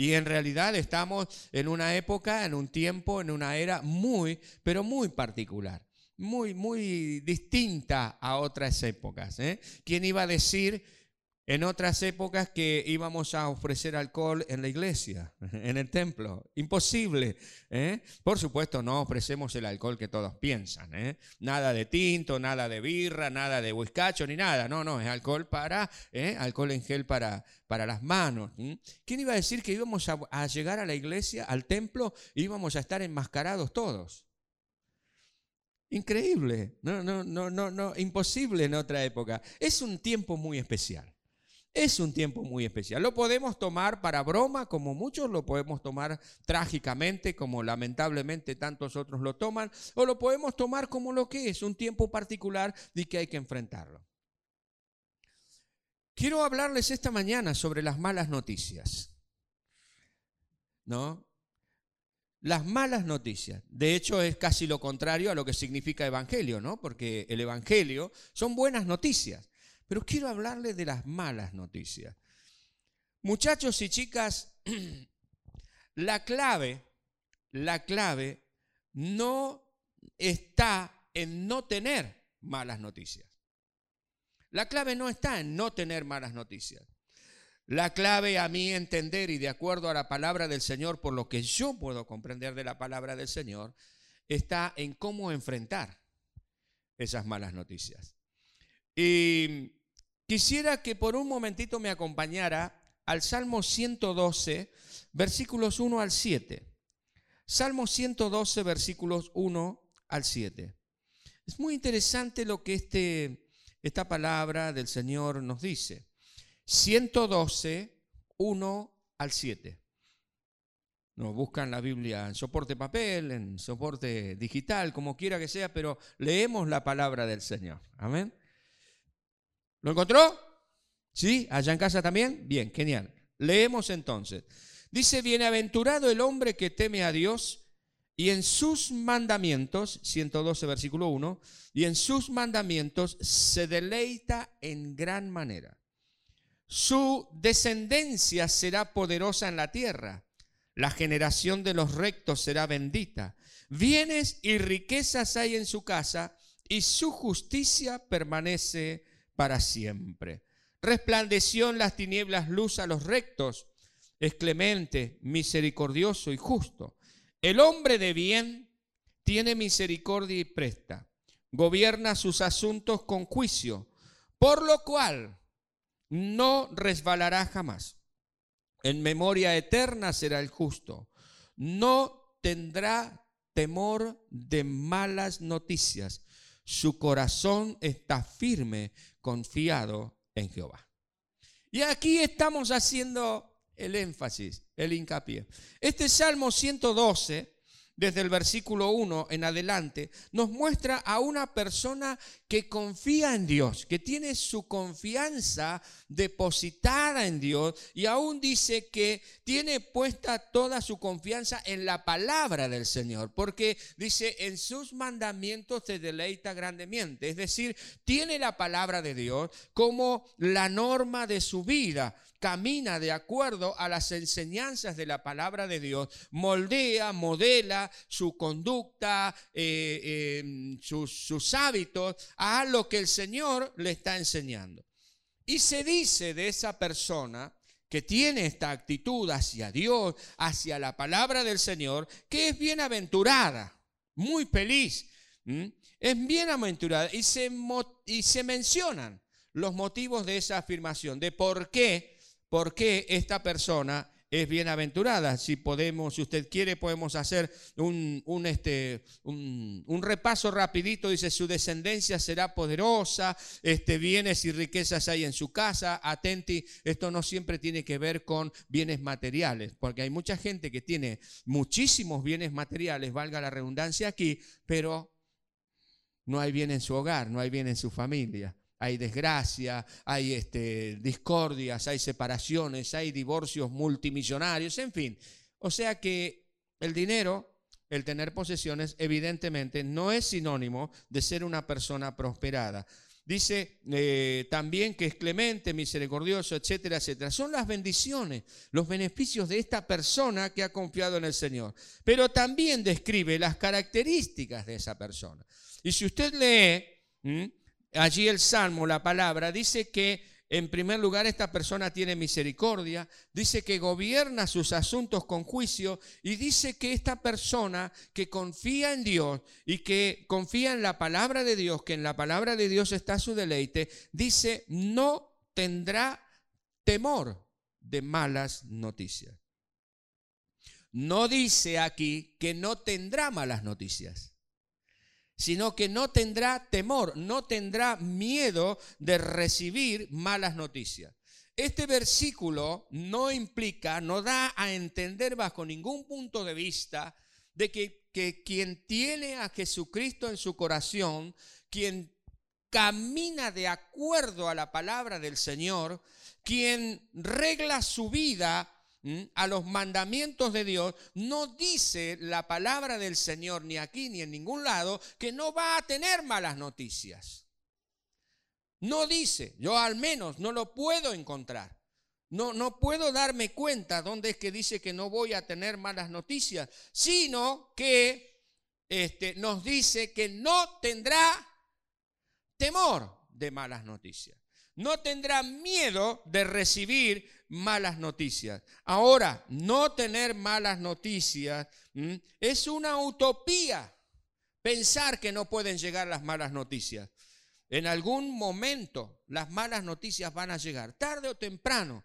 Y en realidad estamos en una época, en un tiempo, en una era muy, pero muy particular, muy, muy distinta a otras épocas. ¿eh? ¿Quién iba a decir en otras épocas que íbamos a ofrecer alcohol en la iglesia, en el templo. Imposible. ¿eh? Por supuesto, no ofrecemos el alcohol que todos piensan. ¿eh? Nada de tinto, nada de birra, nada de whiskacho, ni nada. No, no, es alcohol para, ¿eh? alcohol en gel para, para las manos. ¿Quién iba a decir que íbamos a, llegar a la iglesia, al templo, íbamos a estar enmascarados todos? Increíble. No, no, no, no, no, imposible en otra época. Es un tiempo muy especial. Es un tiempo muy especial. Lo podemos tomar para broma, como muchos lo podemos tomar trágicamente, como lamentablemente tantos otros lo toman, o lo podemos tomar como lo que es, un tiempo particular de que hay que enfrentarlo. Quiero hablarles esta mañana sobre las malas noticias. ¿No? Las malas noticias. De hecho, es casi lo contrario a lo que significa evangelio, ¿no? Porque el evangelio son buenas noticias. Pero quiero hablarles de las malas noticias. Muchachos y chicas, la clave, la clave no está en no tener malas noticias. La clave no está en no tener malas noticias. La clave a mí entender y de acuerdo a la palabra del Señor, por lo que yo puedo comprender de la palabra del Señor, está en cómo enfrentar esas malas noticias. Y Quisiera que por un momentito me acompañara al Salmo 112, versículos 1 al 7. Salmo 112, versículos 1 al 7. Es muy interesante lo que este, esta palabra del Señor nos dice. 112, 1 al 7. Nos buscan la Biblia en soporte papel, en soporte digital, como quiera que sea, pero leemos la palabra del Señor. Amén. ¿Lo encontró? ¿Sí? ¿Allá en casa también? Bien, genial. Leemos entonces. Dice, bienaventurado el hombre que teme a Dios y en sus mandamientos, 112 versículo 1, y en sus mandamientos se deleita en gran manera. Su descendencia será poderosa en la tierra. La generación de los rectos será bendita. Bienes y riquezas hay en su casa y su justicia permanece para siempre. Resplandeció en las tinieblas luz a los rectos, es clemente, misericordioso y justo. El hombre de bien tiene misericordia y presta, gobierna sus asuntos con juicio, por lo cual no resbalará jamás. En memoria eterna será el justo. No tendrá temor de malas noticias. Su corazón está firme confiado en Jehová. Y aquí estamos haciendo el énfasis, el hincapié. Este Salmo 112 desde el versículo 1 en adelante, nos muestra a una persona que confía en Dios, que tiene su confianza depositada en Dios y aún dice que tiene puesta toda su confianza en la palabra del Señor, porque dice, en sus mandamientos se deleita grandemente, es decir, tiene la palabra de Dios como la norma de su vida camina de acuerdo a las enseñanzas de la palabra de Dios, moldea, modela su conducta, eh, em, sus, hábitos a lo que el Señor le está enseñando. Y se dice de esa persona que tiene esta actitud hacia Dios, hacia la palabra del Señor, que es bienaventurada, muy feliz. Es bienaventurada y se, y se mencionan los motivos de esa afirmación, de por qué por qué esta persona es bienaventurada. Si podemos, si usted quiere, podemos hacer un, este, un, repaso rapidito. Dice, su descendencia será poderosa, este, bienes y riquezas hay en su casa. Atenti, esto no siempre tiene que ver con bienes materiales, porque hay mucha gente que tiene muchísimos bienes materiales, valga la redundancia aquí, pero no hay bien en su hogar, no hay bien en su familia hay desgracia, hay este, discordias, hay separaciones, hay divorcios multimillonarios, en fin. O sea que el dinero, el tener posesiones, evidentemente no es sinónimo de ser una persona prosperada. Dice eh, también que es clemente, misericordioso, etcétera, etcétera. Son las bendiciones, los beneficios de esta persona que ha confiado en el Señor. Pero también describe las características de esa persona. Y si usted lee allí el Salmo, la palabra, dice que en primer lugar, esta persona tiene misericordia, dice que gobierna sus asuntos con juicio y dice que esta persona que confía en Dios y que confía en la palabra de Dios, que en la palabra de Dios está su deleite, dice no tendrá temor de malas noticias. No dice aquí que no tendrá malas noticias sino que no tendrá temor, no tendrá miedo de recibir malas noticias. Este versículo no implica, no da a entender bajo ningún punto de vista de que, que quien tiene a Jesucristo en su corazón, quien camina de acuerdo a la palabra del Señor, quien regla su vida a los mandamientos de Dios, no dice la palabra del Señor ni aquí ni en ningún lado que no va a tener malas noticias. No dice, yo al menos no lo puedo encontrar. No, no puedo darme cuenta dónde es que dice que no voy a tener malas noticias, sino que este, nos dice que no tendrá temor de malas noticias. No tendrá miedo de recibir malas noticias. Ahora, no tener malas noticias es una utopía. Pensar que no pueden llegar las malas noticias. En algún momento las malas noticias van a llegar, tarde o temprano.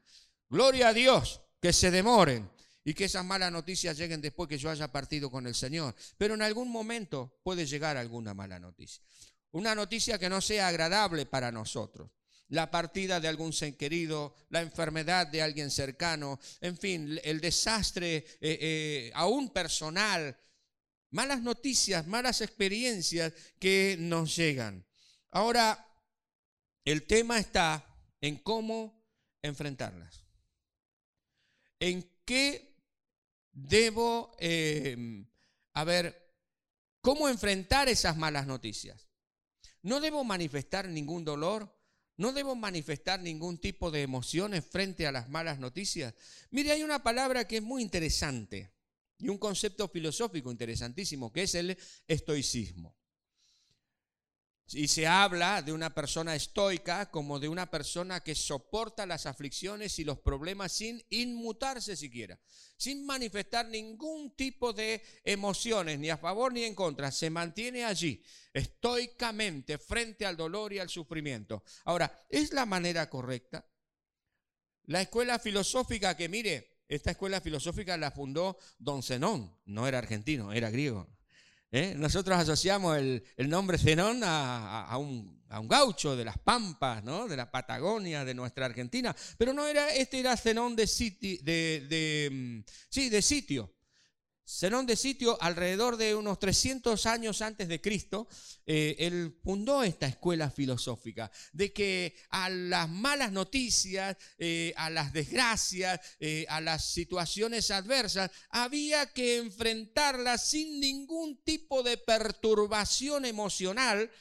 Gloria a Dios, que se demoren y que esas malas noticias lleguen después que yo haya partido con el Señor. Pero en algún momento puede llegar alguna mala noticia. Una noticia que no sea agradable para nosotros la partida de algún ser querido, la enfermedad de alguien cercano, en fin, el desastre eh, eh, aún personal, malas noticias, malas experiencias que nos llegan. Ahora, el tema está en cómo enfrentarlas. ¿En qué debo, eh, a ver, cómo enfrentar esas malas noticias? No debo manifestar ningún dolor, no debo manifestar ningún tipo de emociones frente a las malas noticias. Mire, hay una palabra que es muy interesante y un concepto filosófico interesantísimo, que es el estoicismo. Y se habla de una persona estoica como de una persona que soporta las aflicciones y los problemas sin inmutarse siquiera, sin manifestar ningún tipo de emociones, ni a favor ni en contra. Se mantiene allí, estoicamente, frente al dolor y al sufrimiento. Ahora, ¿es la manera correcta? La escuela filosófica que, mire, esta escuela filosófica la fundó Don Zenón, no era argentino, era griego. ¿Eh? Nosotros asociamos el, nombre Zenón a, un, gaucho de las Pampas, ¿no? de la Patagonia, de nuestra Argentina, pero no era, este era Zenón de, de, mm, sí, de sitio. Zenón de Sitio, alrededor de unos 300 años antes de Cristo, eh, él fundó esta escuela filosófica, de que a las malas noticias, eh, a las desgracias, eh, a las situaciones adversas, había que enfrentarlas sin ningún tipo de perturbación emocional.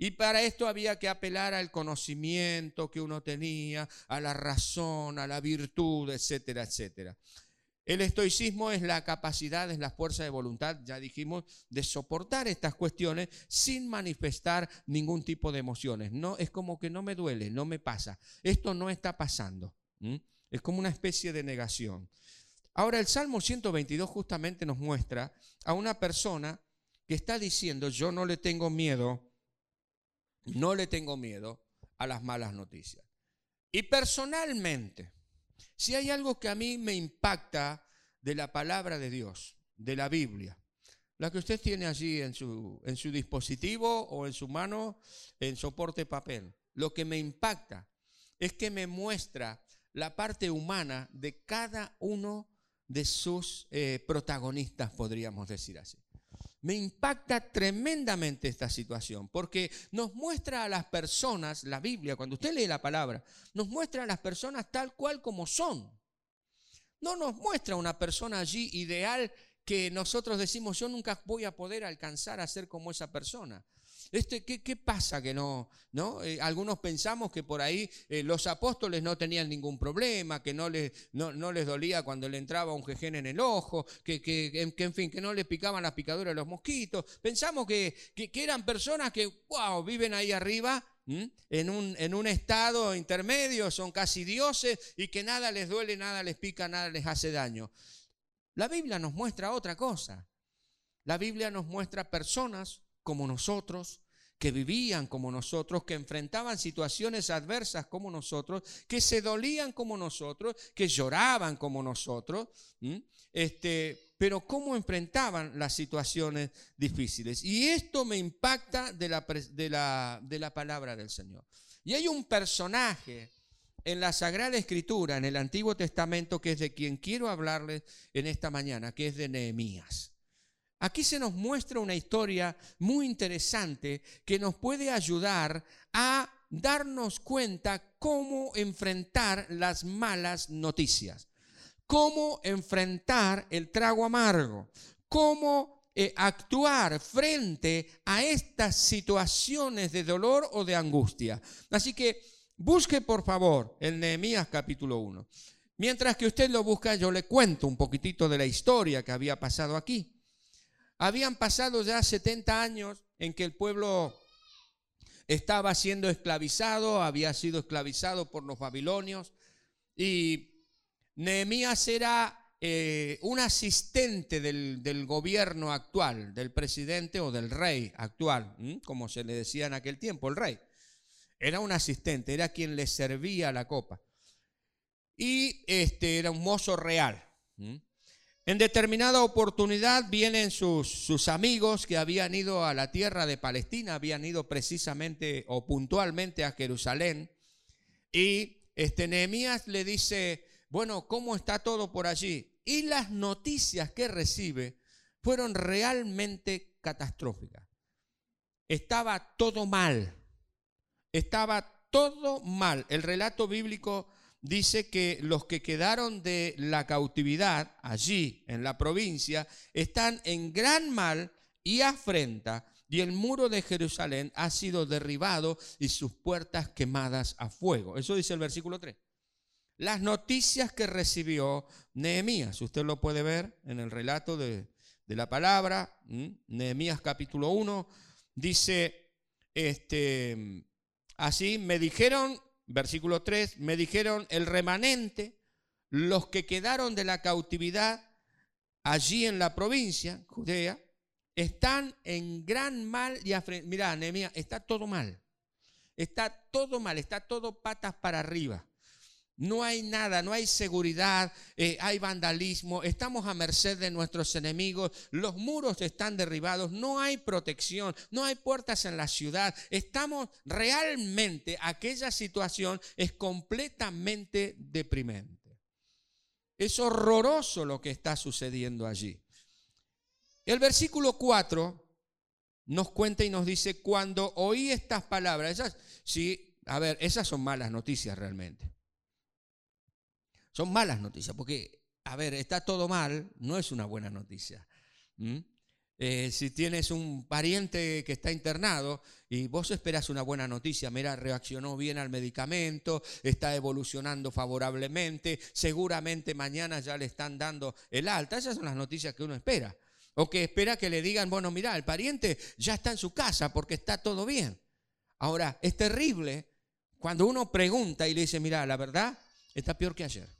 Y para esto había que apelar al conocimiento que uno tenía, a la razón, a la virtud, etcétera, etcétera. El estoicismo es la capacidad, es la fuerza de voluntad, ya dijimos, de soportar estas cuestiones sin manifestar ningún tipo de emociones. No, es como que no me duele, no me pasa. Esto no está pasando. Es como una especie de negación. Ahora, el Salmo 122 justamente nos muestra a una persona que está diciendo, yo no le tengo miedo, no le tengo miedo a las malas noticias. Y personalmente, si hay algo que a mí me impacta de la palabra de Dios, de la Biblia, la que usted tiene allí en su, en su dispositivo o en su mano en soporte papel, lo que me impacta es que me muestra la parte humana de cada uno de sus eh, protagonistas, podríamos decir así. Me impacta tremendamente esta situación porque nos muestra a las personas, la Biblia, cuando usted lee la palabra, nos muestra a las personas tal cual como son. No nos muestra una persona allí ideal que nosotros decimos yo nunca voy a poder alcanzar a ser como esa persona. Este, ¿qué, pasa que no? ¿no? Eh, algunos pensamos que por ahí eh, los apóstoles no tenían ningún problema, que no les, no, les dolía cuando le entraba un jején en el ojo, que, que, en fin, que no les picaban las picaduras de los mosquitos. Pensamos que, que eran personas que, wow, viven ahí arriba en un, en un, estado intermedio, son casi dioses y que nada les duele, nada les pica, nada les hace daño. La Biblia nos muestra otra cosa. La Biblia nos muestra personas como nosotros, que vivían como nosotros, que enfrentaban situaciones adversas como nosotros, que se dolían como nosotros, que lloraban como nosotros, este, pero cómo enfrentaban las situaciones difíciles. Y esto me impacta de la, de la, de la palabra del Señor. Y hay un personaje en la Sagrada Escritura, en el Antiguo Testamento, que es de quien quiero hablarles en esta mañana, que es de Nehemías. Aquí se nos muestra una historia muy interesante que nos puede ayudar a darnos cuenta cómo enfrentar las malas noticias, cómo enfrentar el trago amargo, cómo eh, actuar frente a estas situaciones de dolor o de angustia. Así que busque por favor el Nehemías capítulo 1. Mientras que usted lo busca, yo le cuento un poquitito de la historia que había pasado aquí. Habían pasado ya 70 años en que el pueblo estaba siendo esclavizado, había sido esclavizado por los babilonios y Nehemías era eh, un asistente del, gobierno actual, del presidente o del rey actual, como se le decía en aquel tiempo, el rey. Era un asistente, era quien le servía la copa. Y este era un mozo real. En determinada oportunidad vienen sus, amigos que habían ido a la tierra de Palestina, habían ido precisamente o puntualmente a Jerusalén. Y este Nehemías le dice, bueno, ¿cómo está todo por allí? Y las noticias que recibe fueron realmente catastróficas. Estaba todo mal. Estaba todo mal. El relato bíblico dice que los que quedaron de la cautividad allí en la provincia están en gran mal y afrenta, y el muro de Jerusalén ha sido derribado y sus puertas quemadas a fuego. Eso dice el versículo 3. Las noticias que recibió Nehemías, usted lo puede ver en el relato de, la palabra, Nehemías capítulo 1, dice, este, así, me dijeron versículo 3, me dijeron el remanente, los que quedaron de la cautividad allí en la provincia, Judea, están en gran mal y Mirá, está todo mal. Está todo mal, está todo patas para arriba. No hay nada, no hay seguridad, eh, hay vandalismo, estamos a merced de nuestros enemigos, los muros están derribados, no hay protección, no hay puertas en la ciudad. Estamos realmente, aquella situación es completamente deprimente. Es horroroso lo que está sucediendo allí. El versículo 4 nos cuenta y nos dice, cuando oí estas palabras, esas, sí, a ver, esas son malas noticias realmente. Son malas noticias, porque, a ver, está todo mal, no es una buena noticia. Eh, si tienes un pariente que está internado y vos esperas una buena noticia, mira, reaccionó bien al medicamento, está evolucionando favorablemente, seguramente mañana ya le están dando el alta, esas son las noticias que uno espera. O que espera que le digan, bueno, mira, el pariente ya está en su casa porque está todo bien. Ahora, es terrible cuando uno pregunta y le dice, mira, la verdad está peor que ayer.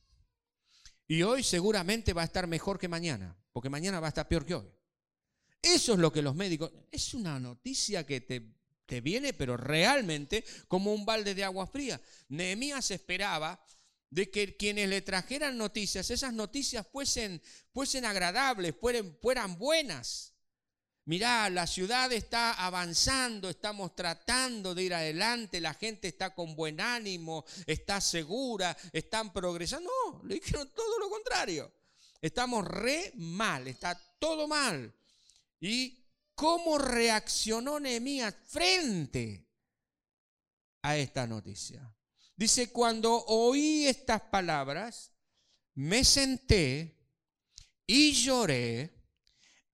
Y hoy seguramente va a estar mejor que mañana, porque mañana va a estar peor que hoy. Eso es lo que los médicos... Es una noticia que te, te viene, pero realmente como un balde de agua fría. Nehemías esperaba de que quienes le trajeran noticias, esas noticias fuesen, fuesen agradables, fueran, fueran buenas. Mirá, la ciudad está avanzando, estamos tratando de ir adelante, la gente está con buen ánimo, está segura, están progresando. No, le dijeron todo lo contrario. Estamos re mal, está todo mal. ¿Y cómo reaccionó Nehemías frente a esta noticia? Dice, cuando oí estas palabras, me senté y lloré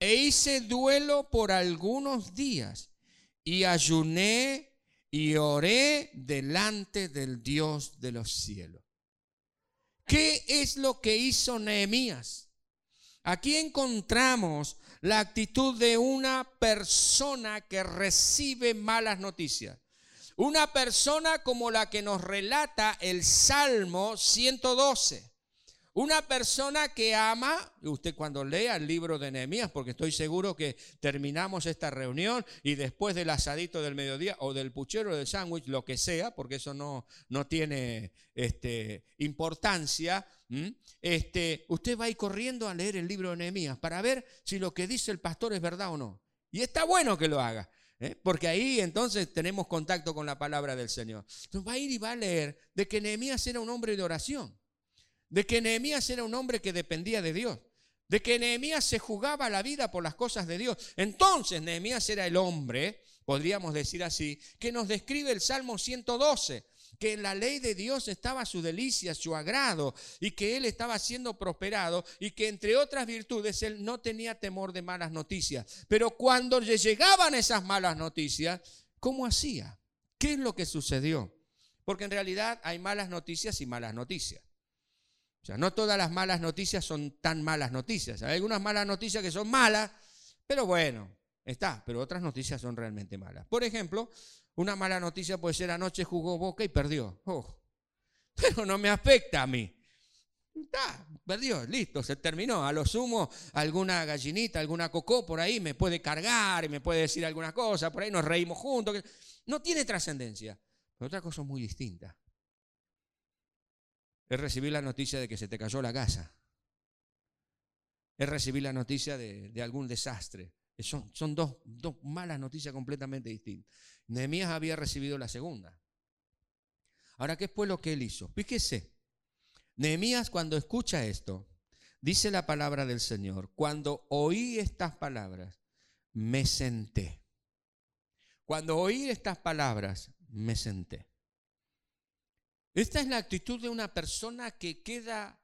e hice duelo por algunos días y ayuné y oré delante del Dios de los cielos. ¿Qué es lo que hizo Nehemías? Aquí encontramos la actitud de una persona que recibe malas noticias. Una persona como la que nos relata el Salmo 112. Una persona que ama, usted cuando lea el libro de Nehemías, porque estoy seguro que terminamos esta reunión y después del asadito del mediodía o del puchero del sándwich, lo que sea, porque eso no, no tiene este, importancia, este, usted va a ir corriendo a leer el libro de Nehemías para ver si lo que dice el pastor es verdad o no. Y está bueno que lo haga. ¿eh? Porque ahí entonces tenemos contacto con la palabra del Señor. Entonces va a ir y va a leer de que Nehemías era un hombre de oración de que Nehemías era un hombre que dependía de Dios, de que Nehemías se jugaba la vida por las cosas de Dios. Entonces Nehemías era el hombre, podríamos decir así, que nos describe el Salmo 112 que en la ley de Dios estaba su delicia, su agrado, y que él estaba siendo prosperado, y que entre otras virtudes él no tenía temor de malas noticias. Pero cuando le llegaban esas malas noticias, ¿cómo hacía? ¿Qué es lo que sucedió? Porque en realidad hay malas noticias y malas noticias. O sea, no todas las malas noticias son tan malas noticias. Hay algunas malas noticias que son malas, pero bueno, está. Pero otras noticias son realmente malas. Por ejemplo, una mala noticia puede ser anoche jugó Boca y perdió. Oh, pero no me afecta a mí. Está, perdió, listo, se terminó. A lo sumo, alguna gallinita, alguna cocó por ahí me puede cargar y me puede decir alguna cosa, por ahí nos reímos juntos. No tiene trascendencia. Otra cosa muy distinta es recibir la noticia de que se te cayó la casa. Es recibir la noticia de, algún desastre. Son, son dos, dos, malas noticias completamente distintas. Nehemías había recibido la segunda. Ahora, ¿qué fue lo que él hizo? Fíjese, Nehemías cuando escucha esto, dice la palabra del Señor, cuando oí estas palabras, me senté. Cuando oí estas palabras, me senté. Esta es la actitud de una persona que queda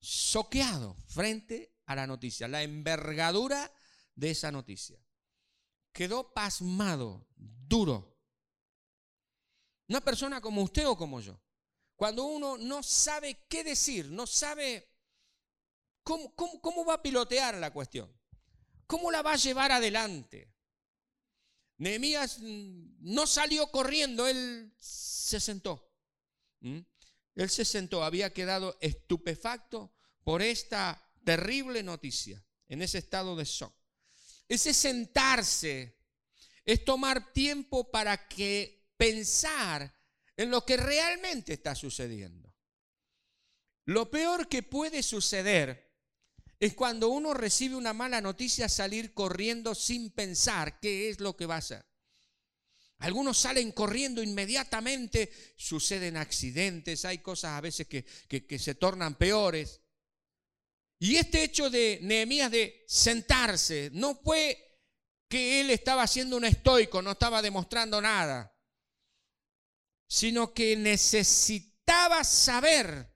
soqueado frente a la noticia, la envergadura de esa noticia. Quedó pasmado, duro. Una persona como usted o como yo. Cuando uno no sabe qué decir, no sabe cómo, cómo va a pilotear la cuestión, cómo la va a llevar adelante. Nehemías no salió corriendo, él se sentó. ¿Mm? Él se sentó, había quedado estupefacto por esta terrible noticia, en ese estado de shock. Ese sentarse es tomar tiempo para que pensar en lo que realmente está sucediendo. Lo peor que puede suceder es cuando uno recibe una mala noticia salir corriendo sin pensar qué es lo que va a hacer. Algunos salen corriendo inmediatamente, suceden accidentes, hay cosas a veces que, se tornan peores. Y este hecho de Nehemías de sentarse no fue que él estaba haciendo un estoico, no estaba demostrando nada, sino que necesitaba saber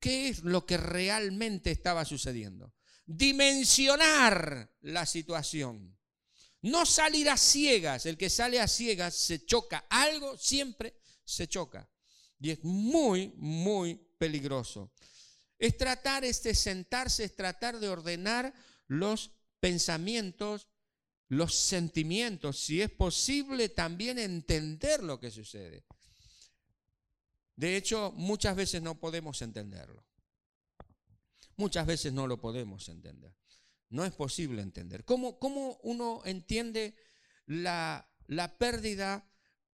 qué es lo que realmente estaba sucediendo, dimensionar la situación. No salir a ciegas. El que sale a ciegas se choca. Algo siempre se choca. Y es muy, muy peligroso. Es tratar, este sentarse, es tratar de ordenar los pensamientos, los sentimientos, si es posible también entender lo que sucede. De hecho, muchas veces no podemos entenderlo. Muchas veces no lo podemos entender. No es posible entender. ¿Cómo, cómo uno entiende la, pérdida,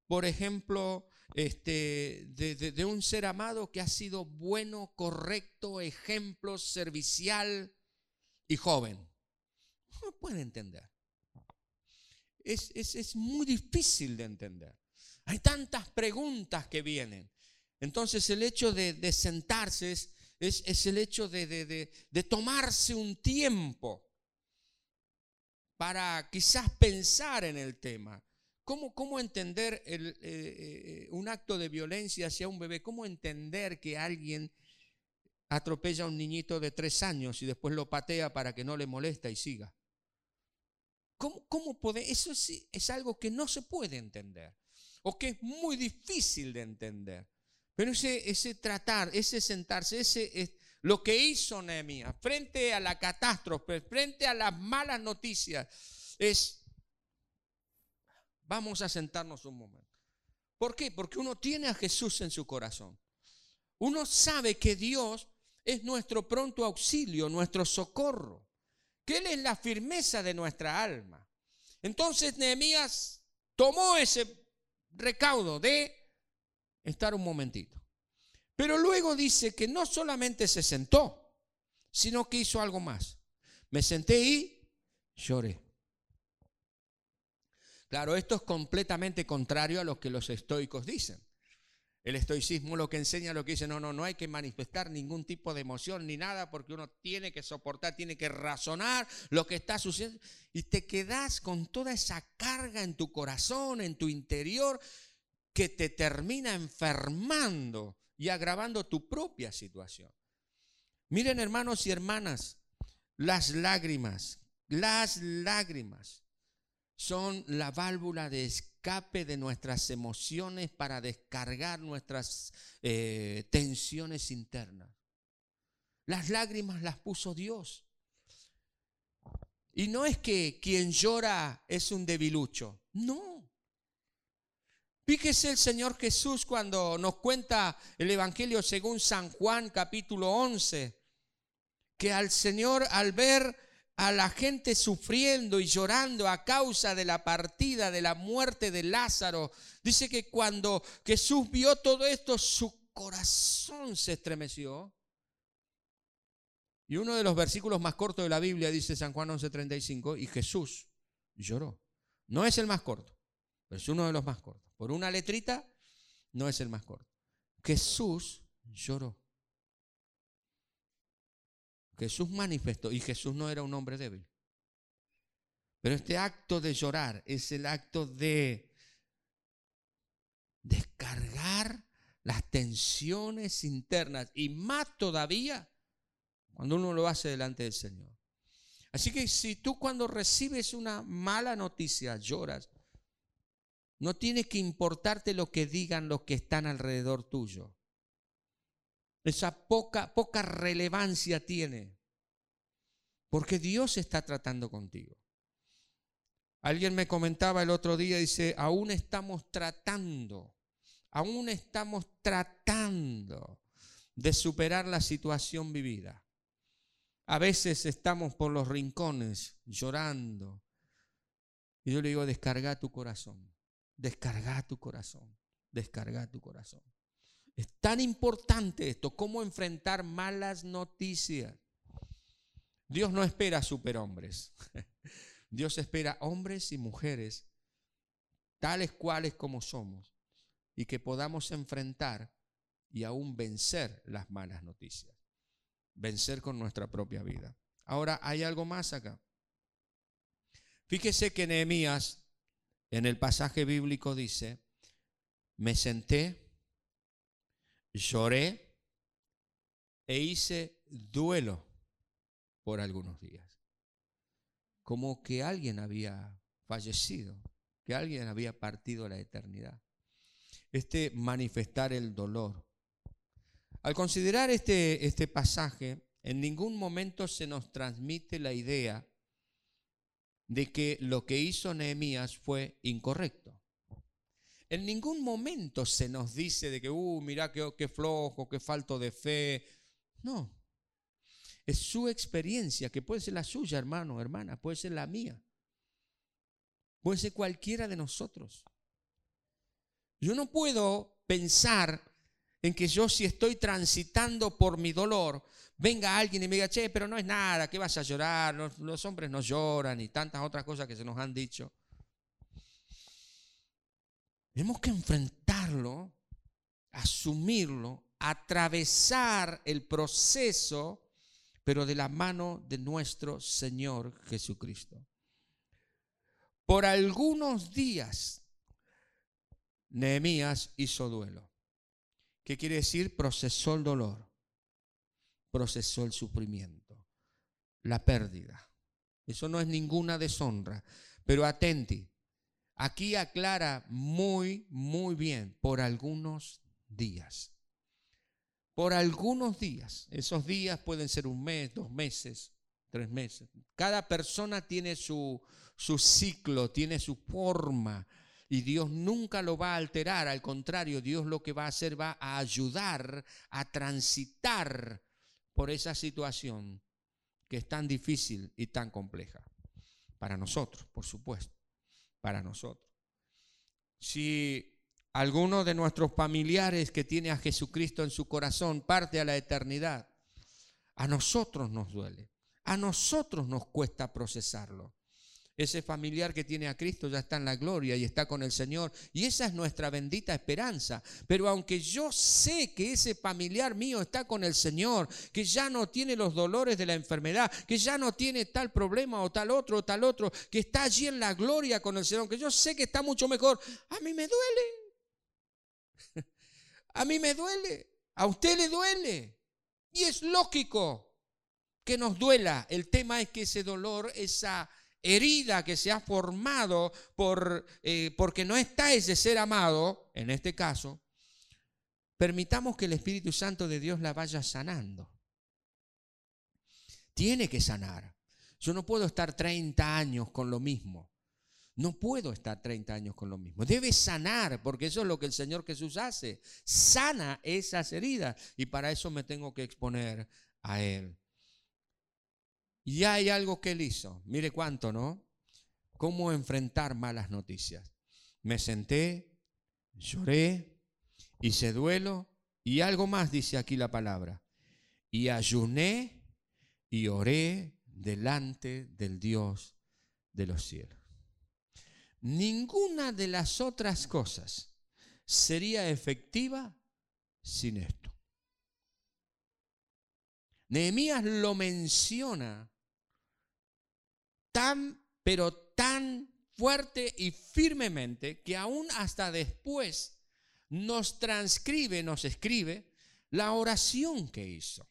por ejemplo, este, de, un ser amado que ha sido bueno, correcto, ejemplo, servicial y joven? No puede entender. Es, es, muy difícil de entender. Hay tantas preguntas que vienen. Entonces el hecho de, sentarse es, es, el hecho de, tomarse un tiempo para quizás pensar en el tema. ¿Cómo, cómo entender eh, eh, un acto de violencia hacia un bebé? ¿Cómo entender que alguien atropella a un niñito de tres años y después lo patea para que no le molesta y siga? ¿Cómo, cómo puede? Eso es, es algo que no se puede entender o que es muy difícil de entender. Pero ese, ese tratar, ese sentarse, ese es lo que hizo Nehemías frente a la catástrofe, frente a las malas noticias, es, vamos a sentarnos un momento. ¿Por qué? Porque uno tiene a Jesús en su corazón. Uno sabe que Dios es nuestro pronto auxilio, nuestro socorro, que Él es la firmeza de nuestra alma. Entonces Nehemías tomó ese recaudo de estar un momentito. Pero luego dice que no solamente se sentó, sino que hizo algo más. Me senté y lloré. Claro, esto es completamente contrario a lo que los estoicos dicen. El estoicismo lo que enseña, lo que dice, no, no, no hay que manifestar ningún tipo de emoción ni nada porque uno tiene que soportar, tiene que razonar lo que está sucediendo. Y te quedas con toda esa carga en tu corazón, en tu interior, que te termina enfermando y agravando tu propia situación. Miren hermanos y hermanas, las lágrimas, las lágrimas son la válvula de escape de nuestras emociones para descargar nuestras eh, tensiones internas. Las lágrimas las puso Dios. Y no es que quien llora es un debilucho, no. Fíjese el Señor Jesús cuando nos cuenta el Evangelio según San Juan capítulo 11, que al Señor al ver a la gente sufriendo y llorando a causa de la partida, de la muerte de Lázaro, dice que cuando Jesús vio todo esto, su corazón se estremeció. Y uno de los versículos más cortos de la Biblia dice San Juan 11:35, y Jesús lloró. No es el más corto, pero es uno de los más cortos por una letrita, no es el más corto. Jesús lloró. Jesús manifestó y Jesús no era un hombre débil. Pero este acto de llorar es el acto de descargar las tensiones internas y más todavía cuando uno lo hace delante del Señor. Así que si tú cuando recibes una mala noticia lloras, no tiene que importarte lo que digan los que están alrededor tuyo. Esa poca, poca relevancia tiene. Porque Dios está tratando contigo. Alguien me comentaba el otro día, dice, aún estamos tratando, aún estamos tratando de superar la situación vivida. A veces estamos por los rincones llorando. Y yo le digo, descarga tu corazón. Descarga tu corazón, descarga tu corazón. Es tan importante esto, cómo enfrentar malas noticias. Dios no espera superhombres. Dios espera hombres y mujeres tales cuales como somos y que podamos enfrentar y aún vencer las malas noticias. Vencer con nuestra propia vida. Ahora, hay algo más acá. Fíjese que Nehemías en el pasaje bíblico dice, me senté, lloré e hice duelo por algunos días. Como que alguien había fallecido, que alguien había partido a la eternidad. Este manifestar el dolor. Al considerar este, este pasaje, en ningún momento se nos transmite la idea de que lo que hizo Nehemías fue incorrecto. En ningún momento se nos dice de que, uh, mira qué, flojo, qué falto de fe. No. Es su experiencia, que puede ser la suya, hermano, hermana, puede ser la mía. Puede ser cualquiera de nosotros. Yo no puedo pensar en que yo si estoy transitando por mi dolor, venga alguien y me diga, che, pero no es nada, ¿qué vas a llorar? Los, hombres no lloran y tantas otras cosas que se nos han dicho. Tenemos que enfrentarlo, asumirlo, atravesar el proceso, pero de la mano de nuestro Señor Jesucristo. Por algunos días, Nehemías hizo duelo. ¿Qué quiere decir? Procesó el dolor procesó el sufrimiento, la pérdida, Eso no es ninguna deshonra. Pero atenti, aquí aclara muy, muy bien, por algunos días. Por algunos días. Esos días pueden ser un mes, dos meses, tres meses. Cada persona tiene su, su ciclo, tiene su forma. Y Dios nunca lo va a alterar, al contrario, Dios lo que va a hacer va a ayudar a transitar por esa situación que es tan difícil y tan compleja. Para nosotros, por supuesto, para nosotros. Si alguno de nuestros familiares que tiene a Jesucristo en su corazón parte a la eternidad, a nosotros nos duele, a nosotros nos cuesta procesarlo. Ese familiar que tiene a Cristo ya está en la gloria y está con el Señor. Y esa es nuestra bendita esperanza. Pero aunque yo sé que ese familiar mío está con el Señor, que ya no tiene los dolores de la enfermedad, que ya no tiene tal problema o tal otro o tal otro, que está allí en la gloria con el Señor, que yo sé que está mucho mejor, a mí me duele. a mí me duele. A usted le duele. Y es lógico que nos duela. El tema es que ese dolor, esa herida que se ha formado por, eh, porque no está ese ser amado, en este caso, permitamos que el Espíritu Santo de Dios la vaya sanando. Tiene que sanar. Yo no puedo estar 30 años con lo mismo. No puedo estar 30 años con lo mismo. Debe sanar, porque eso es lo que el Señor Jesús hace. Sana esas heridas. Y para eso me tengo que exponer a Él. Y hay algo que él hizo. Mire cuánto, ¿no? Cómo enfrentar malas noticias. Me senté, lloré, hice duelo y algo más dice aquí la palabra. Y ayuné y oré delante del Dios de los cielos. Ninguna de las otras cosas sería efectiva sin esto. Nehemías lo menciona tan, pero tan fuerte y firmemente que aún hasta después nos transcribe, nos escribe la oración que hizo.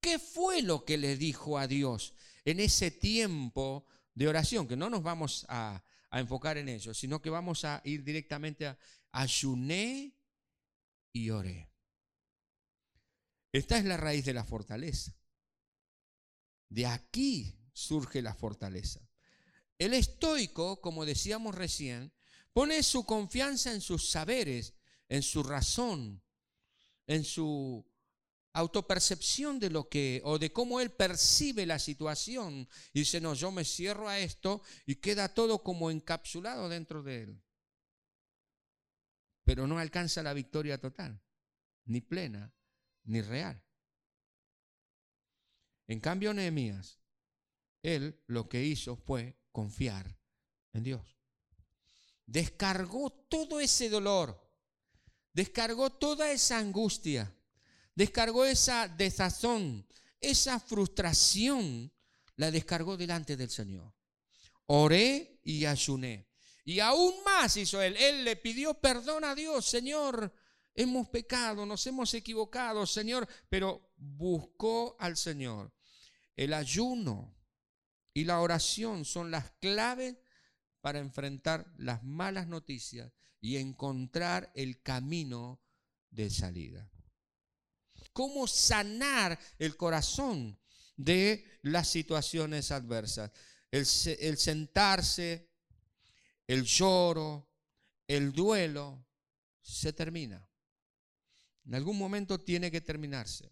¿Qué fue lo que le dijo a Dios en ese tiempo de oración? Que no nos vamos a, enfocar en ello, sino que vamos a ir directamente a ayuné y oré. Esta es la raíz de la fortaleza. De aquí surge la fortaleza. El estoico, como decíamos recién, pone su confianza en sus saberes, en su razón, en su autopercepción de lo que o de cómo él percibe la situación y dice, "No, yo me cierro a esto y queda todo como encapsulado dentro de él." Pero no alcanza la victoria total, ni plena, ni real. En cambio, Nehemías él lo que hizo fue confiar en Dios. Descargó todo ese dolor, descargó toda esa angustia, descargó esa desazón, esa frustración, la descargó delante del Señor. Oré y ayuné. Y aún más hizo él. Él le pidió perdón a Dios, Señor, hemos pecado, nos hemos equivocado, Señor, pero buscó al Señor. El ayuno y la oración son las claves para enfrentar las malas noticias y encontrar el camino de salida. ¿Cómo sanar el corazón de las situaciones adversas? El, sentarse, el lloro, el duelo, se termina. En algún momento tiene que terminarse.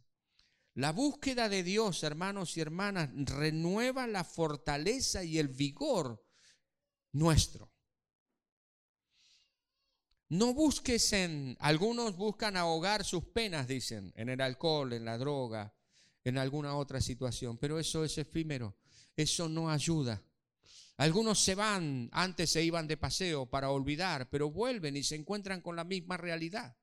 La búsqueda de Dios, hermanos y hermanas, renueva la fortaleza y el vigor nuestro. No busques en, algunos buscan ahogar sus penas, dicen, en el alcohol, en la droga, en alguna otra situación, pero eso es efímero, eso no ayuda. Algunos se van, antes se iban de paseo para olvidar, pero vuelven y se encuentran con la misma realidad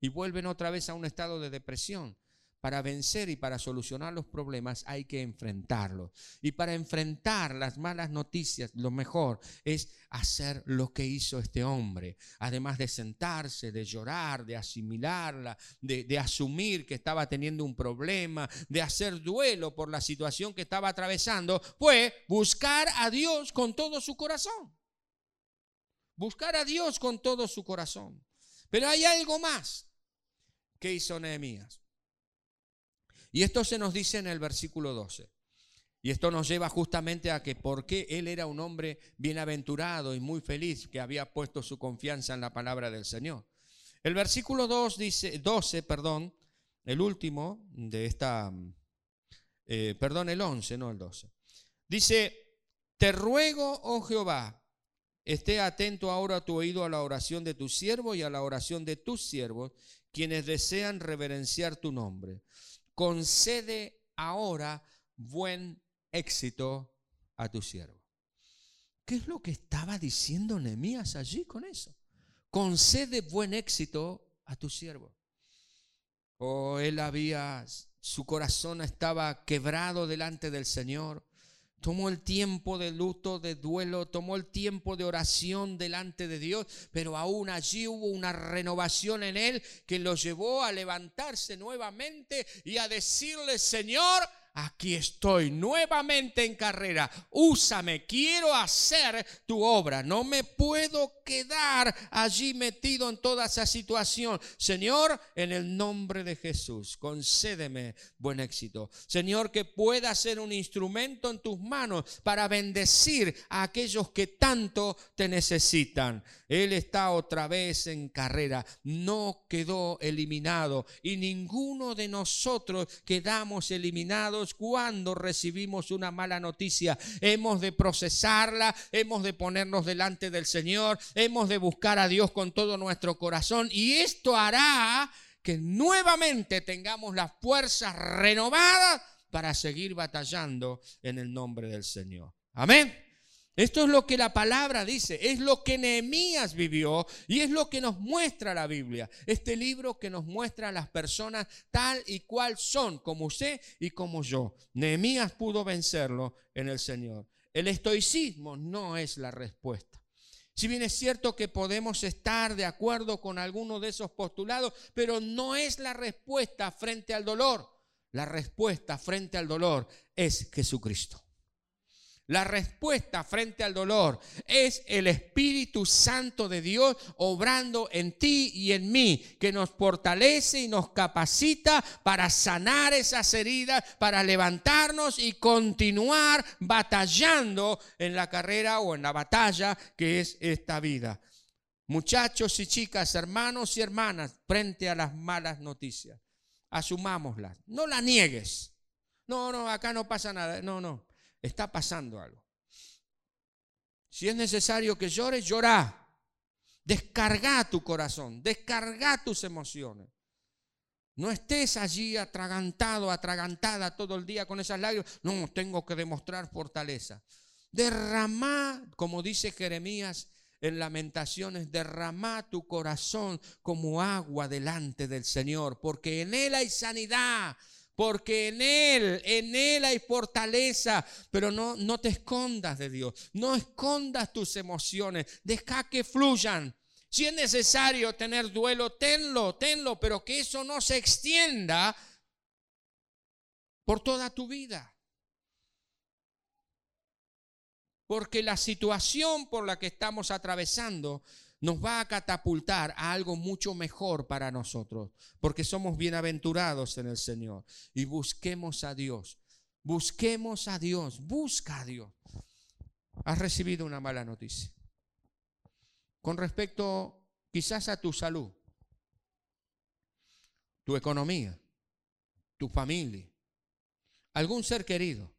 y vuelven otra vez a un estado de depresión para vencer y para solucionar los problemas hay que enfrentarlos. Y para enfrentar las malas noticias, lo mejor es hacer lo que hizo este hombre. Además de sentarse, de llorar, de asimilarla, de, asumir que estaba teniendo un problema, de hacer duelo por la situación que estaba atravesando, fue buscar a Dios con todo su corazón. Buscar a Dios con todo su corazón. Pero hay algo más que hizo Nehemías. Y esto se nos dice en el versículo 12. Y esto nos lleva justamente a que porque él era un hombre bienaventurado y muy feliz que había puesto su confianza en la palabra del Señor. El versículo 2 dice, 12, perdón, el último de esta, eh, perdón, el 11, no el 12. Dice, te ruego, oh Jehová, esté atento ahora a tu oído a la oración de tu siervo y a la oración de tus siervos, quienes desean reverenciar tu nombre concede ahora buen éxito a tu siervo. ¿Qué es lo que estaba diciendo Nehemías allí con eso? Concede buen éxito a tu siervo. O oh, él había, su corazón estaba quebrado delante del Señor tomó el tiempo de luto, de duelo, tomó el tiempo de oración delante de Dios, pero aún allí hubo una renovación en él que lo llevó a levantarse nuevamente y a decirle, Señor, aquí estoy nuevamente en carrera, úsame, quiero hacer tu obra, no me puedo quedar allí metido en toda esa situación. Señor, en el nombre de Jesús, concédeme buen éxito. Señor, que pueda ser un instrumento en tus manos para bendecir a aquellos que tanto te necesitan. Él está otra vez en carrera, no quedó eliminado y ninguno de nosotros quedamos eliminados cuando recibimos una mala noticia. Hemos de procesarla, hemos de ponernos delante del Señor, hemos de buscar a Dios con todo nuestro corazón y esto hará que nuevamente tengamos las fuerzas renovadas para seguir batallando en el nombre del Señor. Amén. Esto es lo que la palabra dice, es lo que Nehemías vivió y es lo que nos muestra la Biblia. Este libro que nos muestra a las personas tal y cual son, como usted y como yo. Nehemías pudo vencerlo en el Señor. El estoicismo no es la respuesta. Si bien es cierto que podemos estar de acuerdo con alguno de esos postulados, pero no es la respuesta frente al dolor. La respuesta frente al dolor es Jesucristo. La respuesta frente al dolor es el Espíritu Santo de Dios obrando en ti y en mí, que nos fortalece y nos capacita para sanar esas heridas, para levantarnos y continuar batallando en la carrera o en la batalla que es esta vida. Muchachos y chicas, hermanos y hermanas, frente a las malas noticias, asumámoslas. No la niegues. No, no, acá no pasa nada. No, no está pasando algo. Si es necesario que llores, llora. Descarga tu corazón, descarga tus emociones. No estés allí atragantado, atragantada todo el día con esas lágrimas. No, tengo que demostrar fortaleza. Derrama, como dice Jeremías en Lamentaciones, derrama tu corazón como agua delante del Señor, porque en Él hay sanidad porque en Él, en Él hay fortaleza, pero no, no te escondas de Dios, no escondas tus emociones, deja que fluyan. Si es necesario tener duelo, tenlo, tenlo, pero que eso no se extienda por toda tu vida. Porque la situación por la que estamos atravesando nos va a catapultar a algo mucho mejor para nosotros, porque somos bienaventurados en el Señor. Y busquemos a Dios, busquemos a Dios, busca a Dios. Has recibido una mala noticia con respecto quizás a tu salud, tu economía, tu familia, algún ser querido,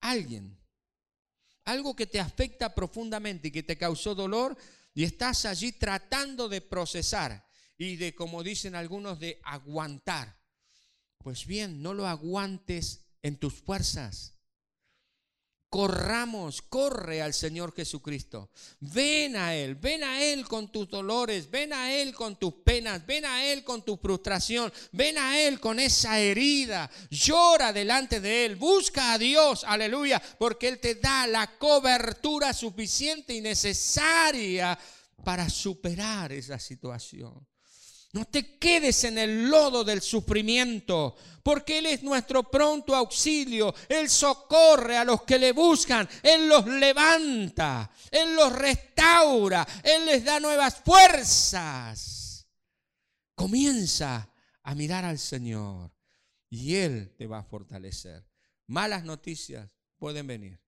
alguien, algo que te afecta profundamente y que te causó dolor y estás allí tratando de procesar y de, como dicen algunos, de aguantar. Pues bien, no lo aguantes en tus fuerzas. Corramos, corre al Señor Jesucristo. Ven a Él, ven a Él con tus dolores, ven a Él con tus penas, ven a Él con tu frustración, ven a Él con esa herida. Llora delante de Él, busca a Dios, aleluya, porque Él te da la cobertura suficiente y necesaria para superar esa situación. No te quedes en el lodo del sufrimiento, porque Él es nuestro pronto auxilio. Él socorre a los que le buscan, Él los levanta, Él los restaura, Él les da nuevas fuerzas. Comienza a mirar al Señor y Él te va a fortalecer. Malas noticias pueden venir,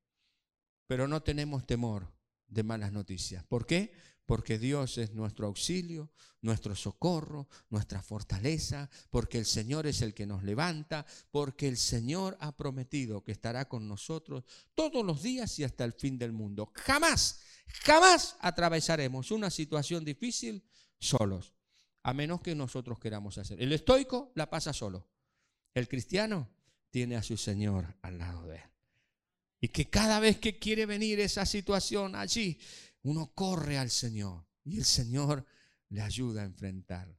pero no tenemos temor de malas noticias. ¿Por qué? Porque Dios es nuestro auxilio, nuestro socorro, nuestra fortaleza, porque el Señor es el que nos levanta, porque el Señor ha prometido que estará con nosotros todos los días y hasta el fin del mundo. Jamás, jamás atravesaremos una situación difícil solos, a menos que nosotros queramos hacer. El estoico la pasa solo. El cristiano tiene a su Señor al lado de él. Y que cada vez que quiere venir esa situación allí, uno corre al Señor y el Señor le ayuda a enfrentar.